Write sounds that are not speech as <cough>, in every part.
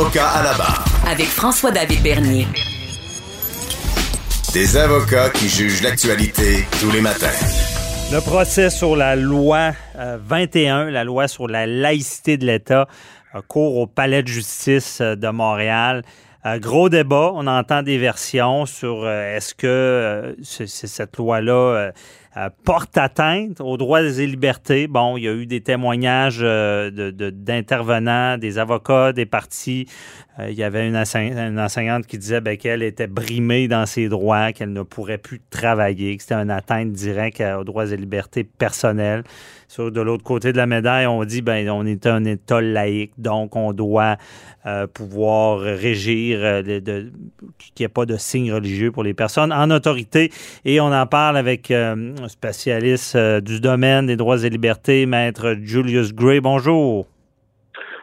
Avocat à la barre. Avec François-David Bernier. Des avocats qui jugent l'actualité tous les matins. Le procès sur la loi euh, 21, la loi sur la laïcité de l'État, euh, court au Palais de justice euh, de Montréal. Euh, gros débat, on entend des versions sur euh, est-ce que euh, cette loi-là porte atteinte aux droits et libertés? Bon, il y a eu des témoignages d'intervenants, des avocats, des partis. Il y avait une, une enseignante qui disait ben, qu'elle était brimée dans ses droits, qu'elle ne pourrait plus travailler, que c'était une atteinte directe aux droits et libertés personnelles. Sur, de l'autre côté de la médaille, on dit ben on est un État laïque, donc on doit euh, pouvoir régir, euh, qu'il n'y ait pas de signes religieux pour les personnes en autorité. Et on en parle avec euh, un spécialiste du domaine des droits et libertés, maître Julius Gray. Bonjour.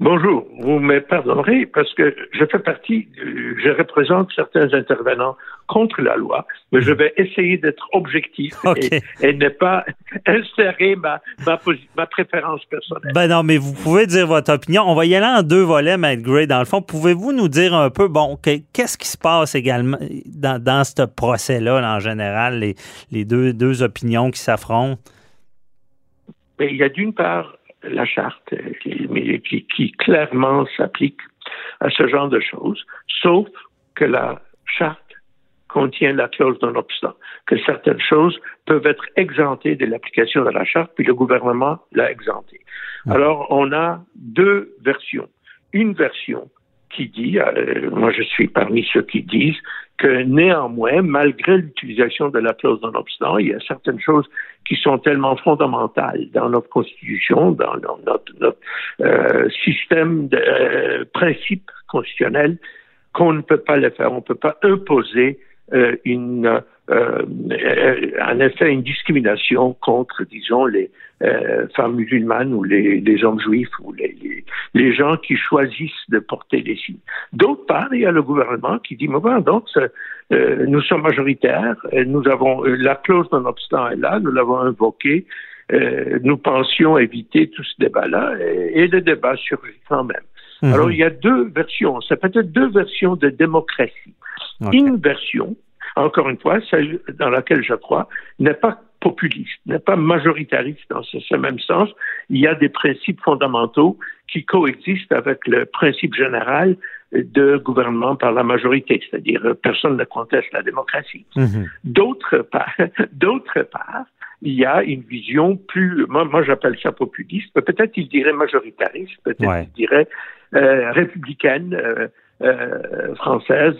Bonjour, vous me pardonnerez parce que je fais partie, euh, je représente certains intervenants contre la loi, mais je vais essayer d'être objectif et, et ne pas <laughs> insérer ma, ma, préférence personnelle. Ben non, mais vous pouvez dire votre opinion. On va y aller en deux volets, Maître Gray. Dans le fond, pouvez-vous nous dire un peu, bon, que- qu'est-ce qui se passe également dans, dans ce procès-là, là, en général, les, les deux, deux opinions qui s'affrontent? Mais il y a d'une part la charte euh, qui, mais qui, qui clairement s'applique à ce genre de choses, sauf que la charte contient la clause d'un obstant, que certaines choses peuvent être exemptées de l'application de la charte, puis le gouvernement l'a exempté. Alors, on a deux versions. Une version qui dit, euh, moi je suis parmi ceux qui disent que néanmoins, malgré l'utilisation de la clause d'un obstant, il y a certaines choses qui sont tellement fondamentales dans notre constitution, dans, dans notre, notre euh, système de euh, principes constitutionnels, qu'on ne peut pas le faire. On ne peut pas imposer euh, une, euh, en effet, une discrimination contre, disons, les euh, femmes musulmanes ou les, les hommes juifs ou les, les, les gens qui choisissent de porter des signes. D'autre part, il y a le gouvernement qui dit, mais bon, donc, euh, nous sommes majoritaires, euh, nous avons la clause d'un obstant est là, nous l'avons invoquée, nous pensions éviter tout ce débat-là, et, et le débat surgit quand même. Mhm. Alors, il y a deux versions, c'est peut-être deux versions de démocratie. Une version, encore une fois, celle dans laquelle je crois, n'est pas populiste, n'est pas majoritariste dans ce, ce même sens. Il y a des principes fondamentaux qui coexistent avec le principe général de gouvernement par la majorité, c'est-à-dire euh, personne ne conteste la démocratie. Mhm. D'autre part, <laughs> d'autre part, il y a une vision plus, moi, moi j'appelle ça populiste, peut-être il dirait majoritariste, peut-être Ouais. il dirait euh, républicaine, euh, euh, française,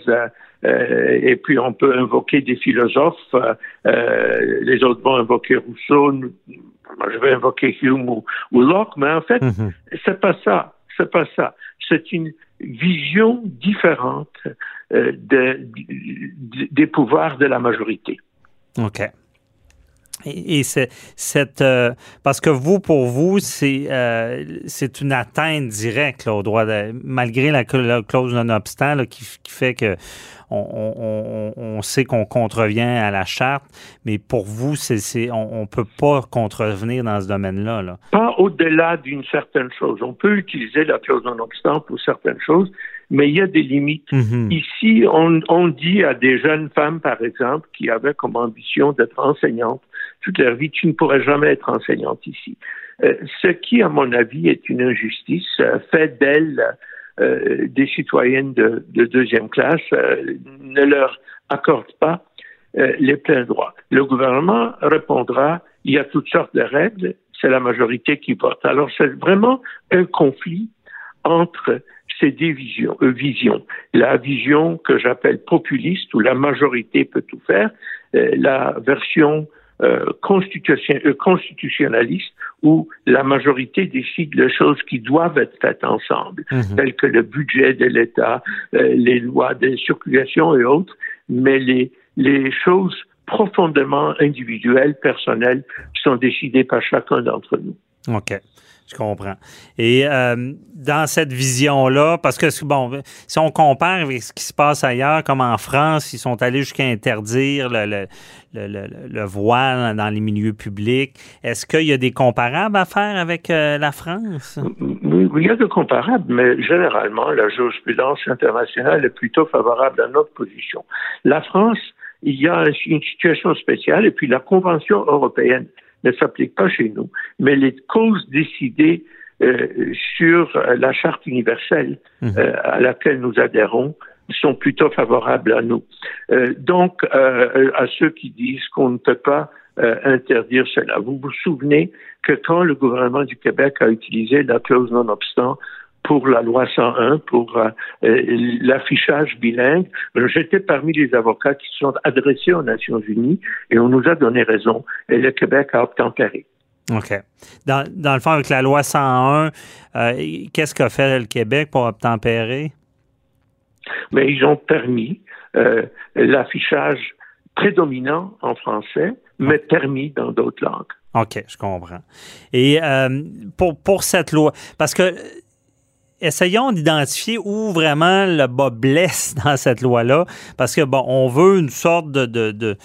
euh, et puis on peut invoquer des philosophes, euh, euh, les autres vont invoquer Rousseau, nous- moi je vais invoquer Hume ou, ou Locke, mais en fait, Mhm. c'est pas ça, c'est pas ça. C'est une vision différente euh, de- de- des pouvoirs de la majorité. OK. Et, et cette euh, parce que vous pour vous c'est euh, c'est une atteinte directe là, au droit de, malgré la, la clause non obstant là, qui, qui fait que on, on- on- sait qu'on contrevient à la charte mais pour vous c'est on, on peut pas contrevenir dans ce domaine-là là. Pas au-delà d'une certaine chose. On peut utiliser la clause non obstant pour certaines choses, mais il y a des limites. Mhm. Ici, on, on dit à des jeunes femmes, par exemple, qui avaient comme ambition d'être enseignantes toute leur vie, tu ne pourrais jamais être enseignante ici. Euh, ce qui, à mon avis, est une injustice, euh, fait d'elles euh, des citoyennes de, de deuxième classe, euh, ne leur accorde pas euh, les pleins droits. Le gouvernement répondra, il y a toutes sortes de règles, c'est la majorité qui vote. Alors c'est vraiment un conflit entre ces deux visions, euh, visions. La vision que j'appelle populiste, où la majorité peut tout faire, euh, la version euh, constitution, euh, constitutionnaliste où la majorité décide les choses qui doivent être faites ensemble, Mhm. telles que le budget de l'État, euh, les lois de circulation et autres, mais les, les choses profondément individuelles, personnelles, sont décidées par chacun d'entre nous. OK. Je comprends. Et euh, dans cette vision-là, parce que, bon, si on compare avec ce qui se passe ailleurs, comme en France, ils sont allés jusqu'à interdire le, le, le, le, le voile dans les milieux publics. Est-ce qu'il y a des comparables à faire avec euh, la France? Il y a de comparables, mais généralement, la jurisprudence internationale est plutôt favorable à notre position. La France, il y a une situation spéciale, et puis la Convention européenne ne s'applique pas chez nous, mais les causes décidées euh, sur euh, la charte universelle euh, à laquelle nous adhérons sont plutôt favorables à nous. Euh, donc, euh, à ceux qui disent qu'on ne peut pas euh, interdire cela, vous vous souvenez que quand le gouvernement du Québec a utilisé la clause non-obstant pour la loi 101, pour euh, euh, l'affichage bilingue. J'étais parmi les avocats qui se sont adressés aux Nations Unies et on nous a donné raison. Et le Québec a obtempéré. OK. Dans, dans le fond, avec la loi 101, euh, qu'est-ce qu'a fait le Québec pour obtempérer? Mais ils ont permis euh, l'affichage prédominant en français, mais permis dans d'autres langues. OK, je comprends. Et euh, pour, pour cette loi, parce que essayons d'identifier où vraiment le bas blesse <laughs> dans cette loi-là, parce que, bon, on veut une sorte de, de,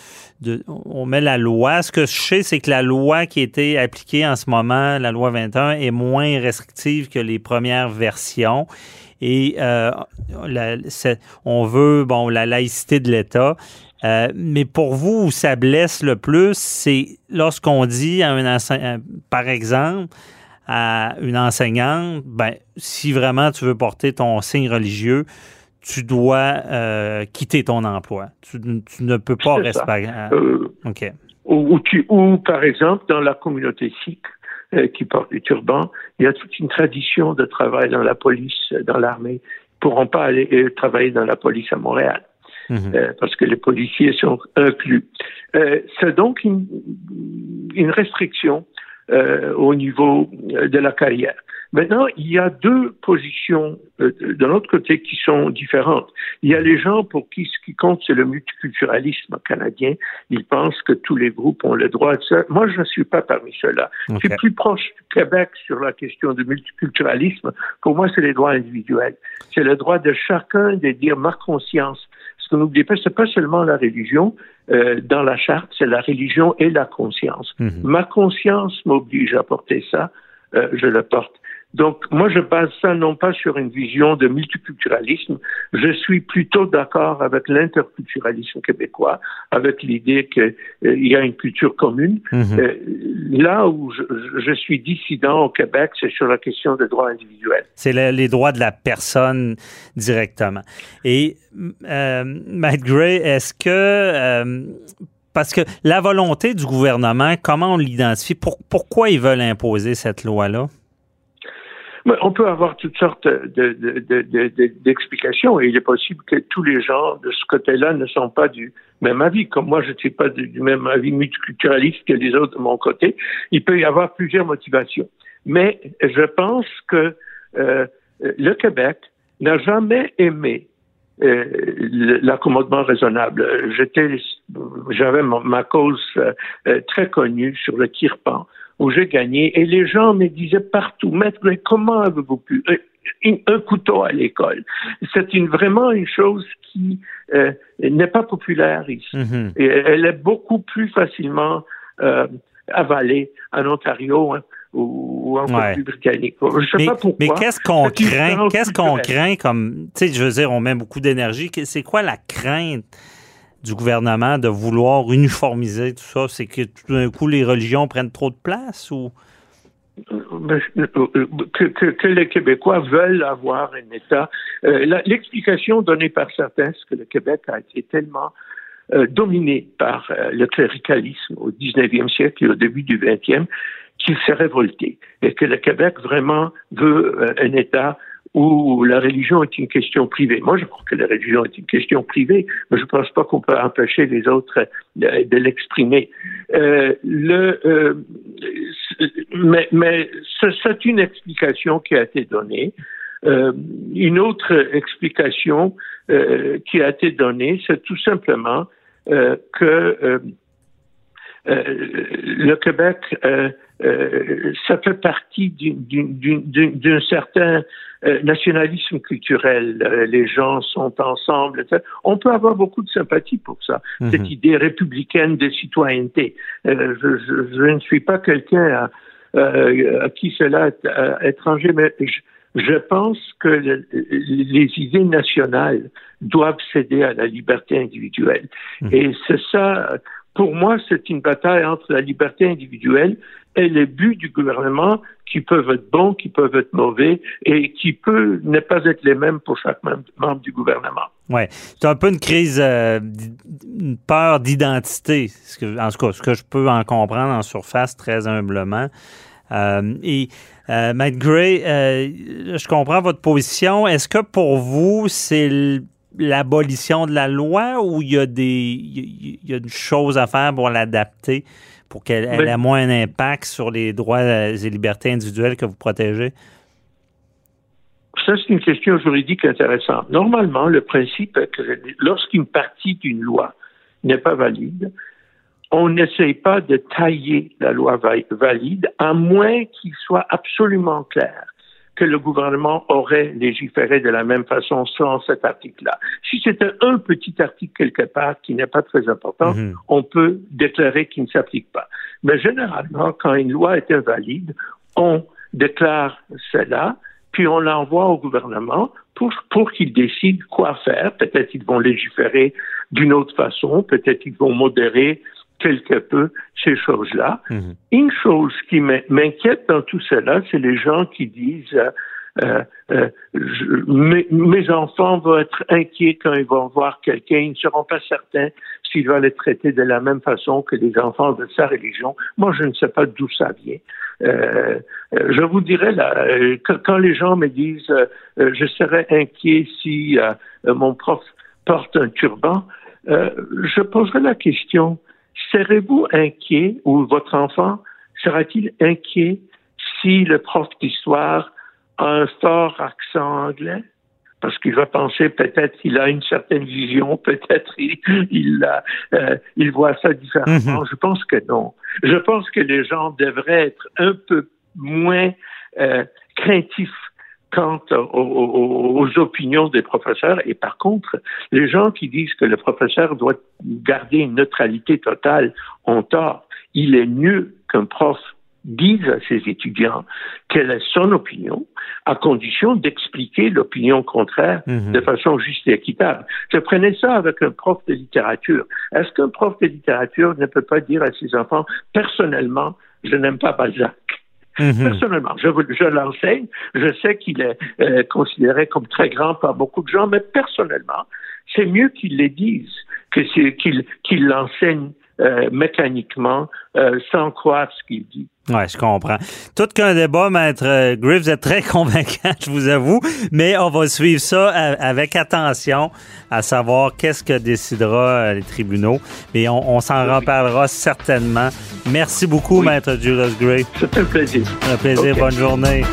de, On met la loi. Ce que je sais, c'est que la loi qui été appliquée en ce moment, la loi 21, est moins restrictive que les premières versions. Et euh, on veut, bon, la laïcité de l'État. Euh, mais pour vous, où ça blesse le plus, c'est lorsqu'on dit à un par exemple, à une enseignante, ben, si vraiment tu veux porter ton signe religieux, tu dois euh, quitter ton emploi. Tu, tu ne peux pas rester. Euh, OK. Ou, tu, ou, par exemple, dans la communauté sikh euh, qui porte les turbans, il y a toute une tradition de travail dans la police, dans l'armée. Ils ne pourront pas aller euh, travailler dans la police à Montréal. Euh, parce que les policiers sont inclus. Euh, c'est donc une, une restriction euh, au niveau de la carrière. Maintenant, il y a deux positions euh, de l'autre côté qui sont différentes. Il y a les gens pour qui ce qui compte, c'est le multiculturalisme canadien. Ils pensent que tous les groupes ont le droit de ça. Moi, je ne suis pas parmi ceux-là. Okay. Je suis plus proche du Québec sur la question du multiculturalisme. Pour moi, c'est les droits individuels. C'est le droit de chacun de dire ma conscience. Ce que n'oubliez pas, c'est pas seulement la religion. Euh, dans la charte, c'est la religion et la conscience. -hmm. Ma conscience m'oblige à porter ça, euh, je le porte. Donc, moi, je base ça non pas sur une vision de multiculturalisme, je suis plutôt d'accord avec l'interculturalisme québécois, avec l'idée qu'il euh, y a une culture commune. Mm -hmm. euh, là où je, je, suis dissident au Québec, c'est sur la question des droits individuels. C'est le, les droits de la personne directement. Et, euh, Matt Gray, est-ce que parce que la volonté du gouvernement, comment on l'identifie? Pour, pourquoi ils veulent imposer cette loi-là? On peut avoir toutes sortes d'explications de, et il est possible que tous les gens de ce côté-là ne sont pas du même avis. Comme moi, je ne suis pas du même avis multiculturaliste que les autres de mon côté. Il peut y avoir plusieurs motivations. Mais je pense que euh, le Québec n'a jamais aimé euh, l'accommodement raisonnable. J'étais, j'avais ma, cause euh, très connue sur le Kirpan où j'ai gagné et les gens me disaient partout, maître, comment avez-vous pu un, couteau à l'école? C'est une, vraiment une chose qui euh, n'est pas populaire ici. Et elle est beaucoup plus facilement euh, avalée en Ontario. Hein ou en ouais. britannique. Je sais mais, pas pourquoi. Mais qu'est-ce qu'on craint? Qu'est-ce qu'on craint comme, tu sais, je veux dire, on met beaucoup d'énergie. C'est quoi la crainte du gouvernement de vouloir uniformiser tout ça? C'est que tout d'un coup, les religions prennent trop de place ou? Que, que, que les Québécois veulent avoir un État. Euh, L'explication donnée par certains, c'est que le Québec a été tellement euh, dominé par euh, le cléricalisme au 19e siècle et au début du 20e qu'il s'est révolté et que le Québec vraiment veut euh, un État où la religion est une question privée. Moi, je crois que la religion est une question privée, mais je ne pense pas qu'on peut empêcher les autres de, de l'exprimer. Euh, le, euh, mais, mais c'est une explication qui a été donnée. Euh, une autre explication euh, qui a été donnée, c'est tout simplement euh, que le Québec, ça fait partie d'un certain nationalisme culturel. les gens sont ensemble. Etc. On peut avoir beaucoup de sympathie pour ça, cette idée républicaine de citoyenneté. Je, je, je, ne suis pas quelqu'un à, à, qui cela est étranger, mais je, je pense que le, les idées nationales doivent céder à la liberté individuelle. Mmh. Et c'est ça, pour moi, c'est une bataille entre la liberté individuelle et les buts du gouvernement qui peuvent être bons, qui peuvent être mauvais et qui peuvent ne pas être les mêmes pour chaque membre du gouvernement. Oui. C'est un peu une crise, euh, une peur d'identité, en tout cas, ce que je peux en comprendre en surface très humblement. Euh, et euh, Matt Gray, je comprends votre position. Est-ce que pour vous, c'est l'abolition de la loi ou il y a des il y a une chose à faire pour l'adapter pour qu'elle ait moins d'impact sur les droits et libertés individuelles que vous protégez? Ça, c'est une question juridique intéressante. Normalement, le principe est que lorsqu'une partie d'une loi n'est pas valide, on n'essaye pas de tailler la loi valide, à moins qu'il soit absolument clair que le gouvernement aurait légiféré de la même façon sans cet article-là. Si c'était un petit article quelque part qui n'est pas très important, mhm. on peut déclarer qu'il ne s'applique pas. Mais généralement, quand une loi est invalide, on déclare cela, puis on l'envoie au gouvernement pour, pour qu'il décide quoi faire. Peut-être ils vont légiférer d'une autre façon, peut-être ils vont modérer quelque peu ces choses-là. Mhm. Une chose qui m'inquiète dans tout cela, c'est les gens qui disent euh, euh, euh mes, enfants vont être inquiets quand ils vont voir quelqu'un, ils ne seront pas certains s'ils vont les traiter de la même façon que les enfants de sa religion. Moi, je ne sais pas d'où ça vient. Euh, je vous dirais là, quand les gens me disent je serais inquiet si mon prof porte un turban, je poserai la question serez-vous inquiet ou votre enfant sera-t-il inquiet si le prof d'histoire a un fort accent anglais? Parce qu'il va penser peut-être qu'il a une certaine vision, <laughs> peut-être il, il, euh, il voit ça différemment. Mhm. Je pense que non. Je pense que les gens devraient être un peu moins euh, craintifs quant aux, opinions des professeurs. Et par contre, les gens qui disent que le professeur doit garder une neutralité totale ont tort. Il est mieux qu'un prof dise à ses étudiants quelle est son opinion, à condition d'expliquer l'opinion contraire mhm. de façon juste et équitable. Je prenais ça avec un prof de littérature. Est-ce qu'un prof de littérature ne peut pas dire à ses enfants, personnellement, je n'aime pas Balzac? Mhm. Personnellement, je, je l'enseigne. Je sais qu'il est euh, considéré comme très grand par beaucoup de gens, mais personnellement, c'est mieux qu'il les dise que qu'il qu'il l'enseigne euh, mécaniquement euh, sans croire ce qu'il dit. Oui, je comprends. Tout qu'un débat, Maître euh, Griff, vous êtes très <laughs> convaincant, je vous avoue, mais on va suivre ça avec attention, à savoir qu'est-ce que décidera les tribunaux. Et on, s'en reparlera certainement. Merci beaucoup, Maître Julius Gray. C'est un plaisir. Un plaisir. Bonne journée.